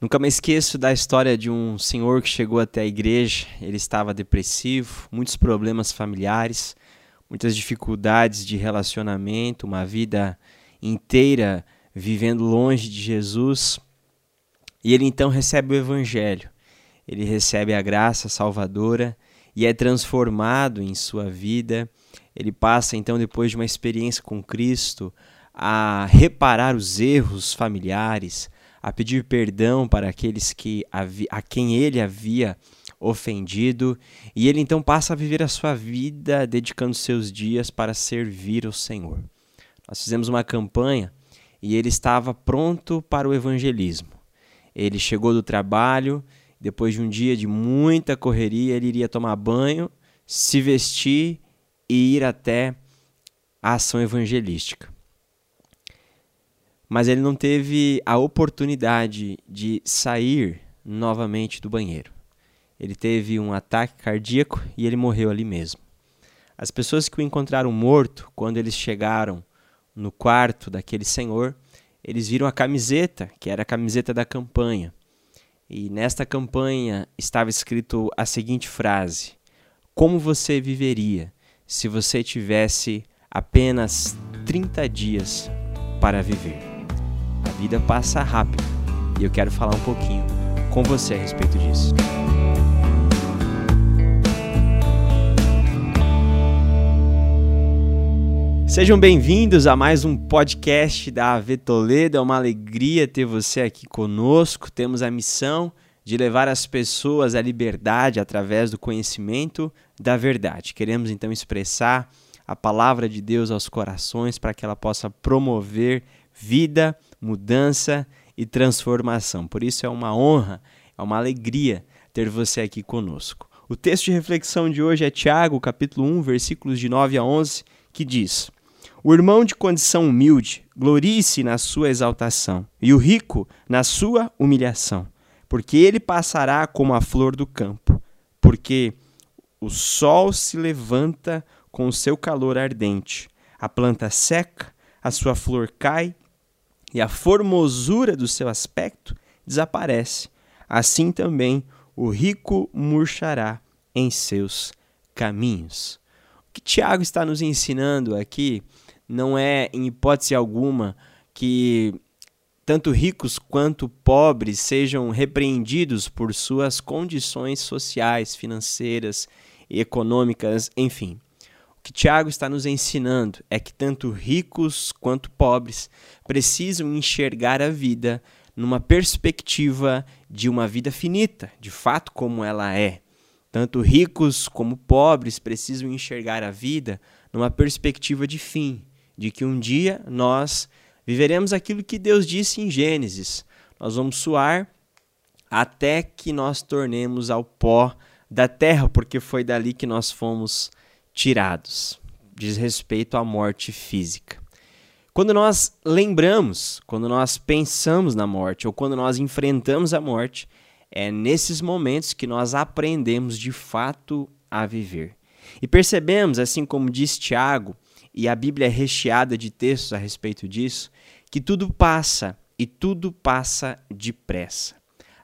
Nunca me esqueço da história de um senhor que chegou até a igreja. Ele estava depressivo, muitos problemas familiares, muitas dificuldades de relacionamento, uma vida inteira vivendo longe de Jesus. E ele então recebe o evangelho. Ele recebe a graça salvadora e é transformado em sua vida. Ele passa então depois de uma experiência com Cristo a reparar os erros familiares, a pedir perdão para aqueles que a quem ele havia ofendido, e ele então passa a viver a sua vida dedicando seus dias para servir o Senhor. Nós fizemos uma campanha e ele estava pronto para o evangelismo. Ele chegou do trabalho, depois de um dia de muita correria, ele iria tomar banho, se vestir e ir até a ação evangelística mas ele não teve a oportunidade de sair novamente do banheiro. Ele teve um ataque cardíaco e ele morreu ali mesmo. As pessoas que o encontraram morto, quando eles chegaram no quarto daquele senhor, eles viram a camiseta, que era a camiseta da campanha. E nesta campanha estava escrito a seguinte frase: Como você viveria se você tivesse apenas 30 dias para viver? Vida passa rápido e eu quero falar um pouquinho com você a respeito disso. Sejam bem-vindos a mais um podcast da AV Toledo. É uma alegria ter você aqui conosco. Temos a missão de levar as pessoas à liberdade através do conhecimento da verdade. Queremos então expressar a palavra de Deus aos corações para que ela possa promover vida mudança e transformação. Por isso é uma honra, é uma alegria ter você aqui conosco. O texto de reflexão de hoje é Tiago, capítulo 1, versículos de 9 a 11, que diz: O irmão de condição humilde glorie-se na sua exaltação, e o rico na sua humilhação, porque ele passará como a flor do campo, porque o sol se levanta com o seu calor ardente, a planta seca, a sua flor cai e a formosura do seu aspecto desaparece. Assim também o rico murchará em seus caminhos. O que Tiago está nos ensinando aqui não é, em hipótese alguma, que tanto ricos quanto pobres sejam repreendidos por suas condições sociais, financeiras, econômicas, enfim. Que Tiago está nos ensinando é que tanto ricos quanto pobres precisam enxergar a vida numa perspectiva de uma vida finita, de fato como ela é. Tanto ricos como pobres precisam enxergar a vida numa perspectiva de fim, de que um dia nós viveremos aquilo que Deus disse em Gênesis. Nós vamos suar até que nós tornemos ao pó da terra, porque foi dali que nós fomos tirados. Diz respeito à morte física. Quando nós lembramos, quando nós pensamos na morte ou quando nós enfrentamos a morte, é nesses momentos que nós aprendemos de fato a viver. E percebemos, assim como diz Tiago, e a Bíblia é recheada de textos a respeito disso, que tudo passa e tudo passa depressa.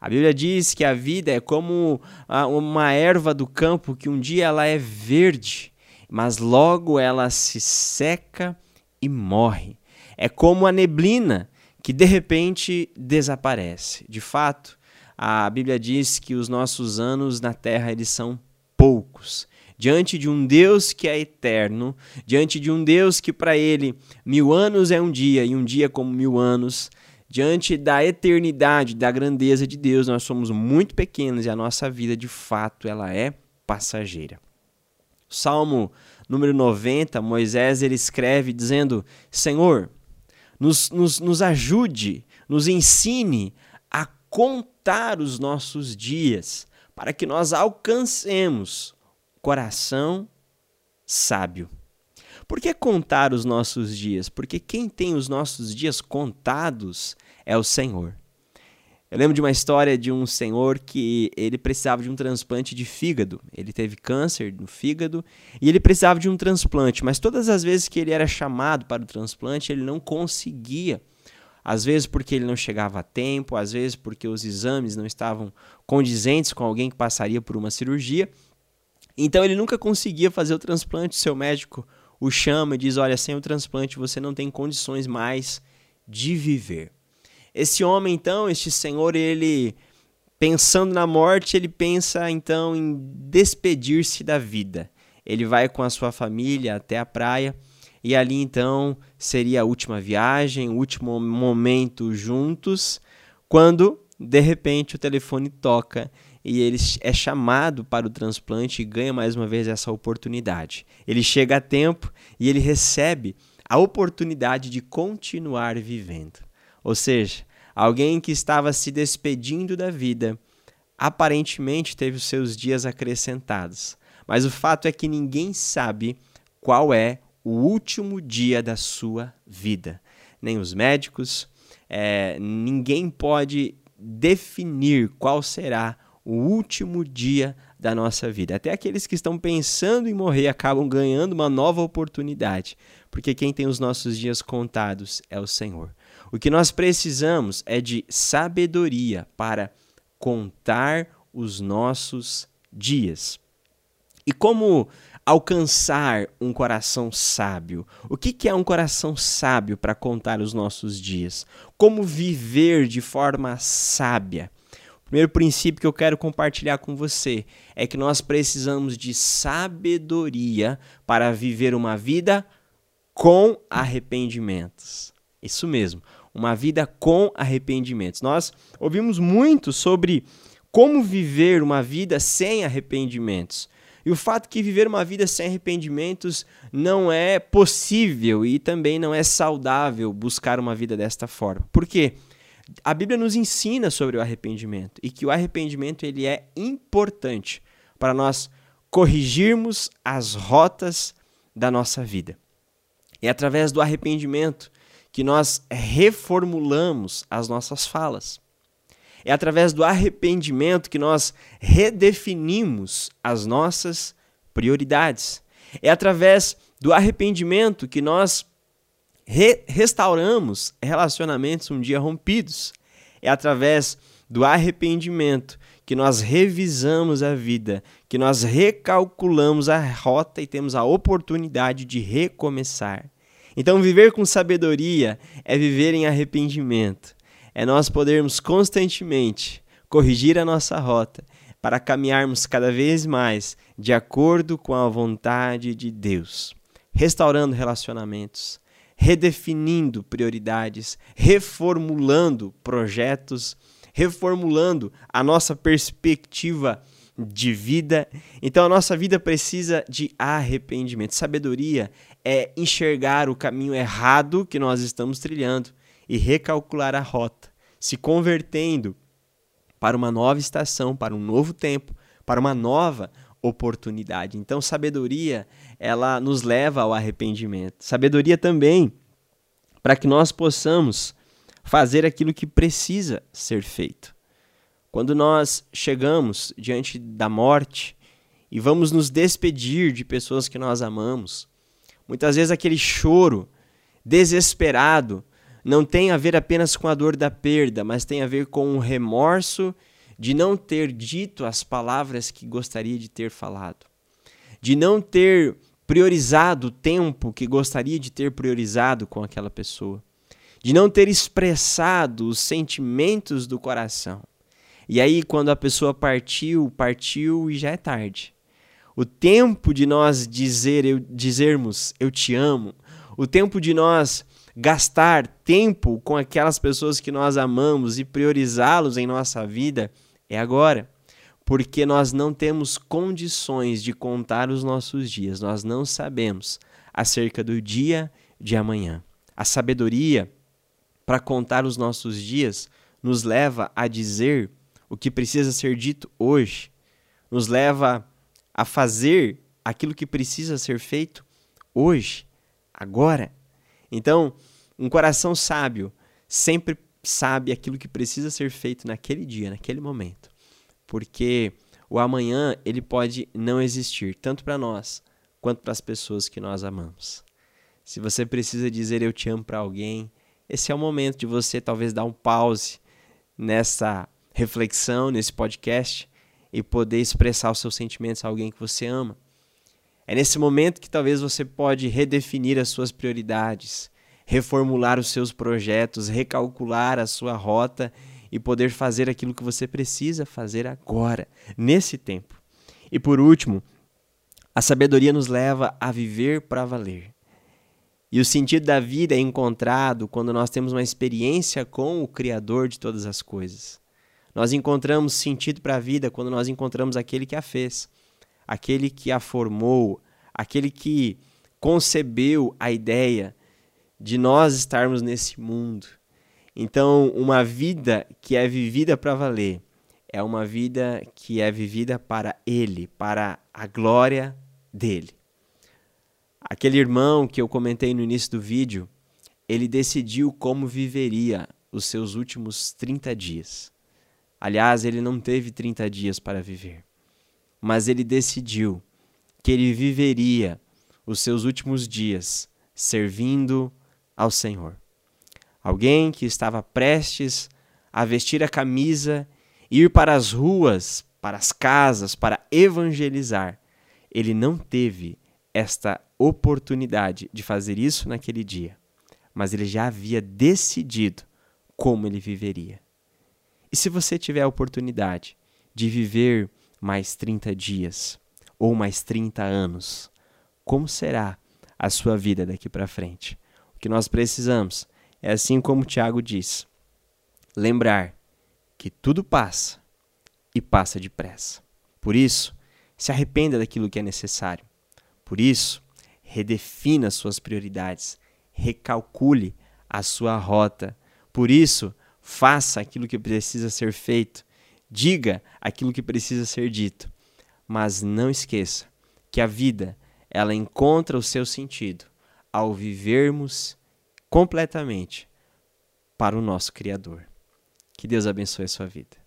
A Bíblia diz que a vida é como uma erva do campo que um dia ela é verde mas logo ela se seca e morre. É como a neblina que de repente desaparece. De fato, a Bíblia diz que os nossos anos na terra eles são poucos. Diante de um Deus que é eterno, diante de um Deus que para ele mil anos é um dia e um dia como mil anos, diante da eternidade, da grandeza de Deus, nós somos muito pequenos e a nossa vida de fato ela é passageira. Salmo número 90, Moisés ele escreve dizendo: Senhor, nos, nos, nos ajude, nos ensine a contar os nossos dias, para que nós alcancemos coração sábio. Por que contar os nossos dias? Porque quem tem os nossos dias contados é o Senhor. Eu lembro de uma história de um senhor que ele precisava de um transplante de fígado. Ele teve câncer no fígado e ele precisava de um transplante, mas todas as vezes que ele era chamado para o transplante, ele não conseguia às vezes porque ele não chegava a tempo, às vezes porque os exames não estavam condizentes com alguém que passaria por uma cirurgia. Então ele nunca conseguia fazer o transplante. Seu médico o chama e diz: Olha, sem o transplante você não tem condições mais de viver. Esse homem, então, este senhor, ele pensando na morte, ele pensa então em despedir-se da vida. Ele vai com a sua família até a praia e ali então seria a última viagem, o último momento juntos, quando de repente o telefone toca e ele é chamado para o transplante e ganha mais uma vez essa oportunidade. Ele chega a tempo e ele recebe a oportunidade de continuar vivendo. Ou seja, alguém que estava se despedindo da vida aparentemente teve os seus dias acrescentados. Mas o fato é que ninguém sabe qual é o último dia da sua vida. Nem os médicos, é, ninguém pode definir qual será o último dia da nossa vida. Até aqueles que estão pensando em morrer acabam ganhando uma nova oportunidade, porque quem tem os nossos dias contados é o Senhor. O que nós precisamos é de sabedoria para contar os nossos dias. E como alcançar um coração sábio? O que, é um coração sábio para contar os nossos dias? Como viver de forma sábia? Primeiro princípio que eu quero compartilhar com você é que nós precisamos de sabedoria para viver uma vida com arrependimentos. Isso mesmo, uma vida com arrependimentos. Nós ouvimos muito sobre como viver uma vida sem arrependimentos. E o fato que viver uma vida sem arrependimentos não é possível e também não é saudável buscar uma vida desta forma. Por quê? A Bíblia nos ensina sobre o arrependimento e que o arrependimento ele é importante para nós corrigirmos as rotas da nossa vida. É através do arrependimento que nós reformulamos as nossas falas. É através do arrependimento que nós redefinimos as nossas prioridades. É através do arrependimento que nós re restauramos relacionamentos um dia rompidos. É através do arrependimento que nós revisamos a vida, que nós recalculamos a rota e temos a oportunidade de recomeçar. Então, viver com sabedoria é viver em arrependimento é nós podermos constantemente corrigir a nossa rota para caminharmos cada vez mais de acordo com a vontade de Deus, restaurando relacionamentos, redefinindo prioridades, reformulando projetos, reformulando a nossa perspectiva de vida. Então a nossa vida precisa de arrependimento. Sabedoria é enxergar o caminho errado que nós estamos trilhando e recalcular a rota, se convertendo para uma nova estação, para um novo tempo, para uma nova oportunidade. Então, sabedoria, ela nos leva ao arrependimento. Sabedoria também para que nós possamos fazer aquilo que precisa ser feito. Quando nós chegamos diante da morte e vamos nos despedir de pessoas que nós amamos, muitas vezes aquele choro desesperado não tem a ver apenas com a dor da perda, mas tem a ver com o remorso de não ter dito as palavras que gostaria de ter falado, de não ter priorizado o tempo que gostaria de ter priorizado com aquela pessoa, de não ter expressado os sentimentos do coração. E aí, quando a pessoa partiu, partiu e já é tarde. O tempo de nós dizer, eu, dizermos eu te amo, o tempo de nós gastar tempo com aquelas pessoas que nós amamos e priorizá-los em nossa vida é agora. Porque nós não temos condições de contar os nossos dias, nós não sabemos acerca do dia de amanhã. A sabedoria para contar os nossos dias nos leva a dizer o que precisa ser dito hoje, nos leva a fazer aquilo que precisa ser feito hoje, agora. Então, um coração sábio sempre sabe aquilo que precisa ser feito naquele dia, naquele momento. Porque o amanhã ele pode não existir, tanto para nós quanto para as pessoas que nós amamos. Se você precisa dizer eu te amo para alguém, esse é o momento de você talvez dar um pause nessa reflexão, nesse podcast e poder expressar os seus sentimentos a alguém que você ama. É nesse momento que talvez você pode redefinir as suas prioridades, reformular os seus projetos, recalcular a sua rota e poder fazer aquilo que você precisa fazer agora, nesse tempo. E por último, a sabedoria nos leva a viver para valer. E o sentido da vida é encontrado quando nós temos uma experiência com o Criador de todas as coisas. Nós encontramos sentido para a vida quando nós encontramos aquele que a fez, aquele que a formou, aquele que concebeu a ideia de nós estarmos nesse mundo. Então, uma vida que é vivida para valer é uma vida que é vivida para Ele, para a glória dele. Aquele irmão que eu comentei no início do vídeo, ele decidiu como viveria os seus últimos 30 dias. Aliás, ele não teve 30 dias para viver, mas ele decidiu que ele viveria os seus últimos dias servindo ao Senhor. Alguém que estava prestes a vestir a camisa, ir para as ruas, para as casas, para evangelizar, ele não teve esta oportunidade de fazer isso naquele dia, mas ele já havia decidido como ele viveria. E se você tiver a oportunidade de viver mais 30 dias ou mais 30 anos, como será a sua vida daqui para frente? Que nós precisamos é assim como Tiago diz: lembrar que tudo passa e passa depressa. Por isso, se arrependa daquilo que é necessário. Por isso, redefina suas prioridades, recalcule a sua rota. Por isso, faça aquilo que precisa ser feito, diga aquilo que precisa ser dito. Mas não esqueça que a vida, ela encontra o seu sentido ao vivermos completamente para o nosso Criador. Que Deus abençoe a sua vida.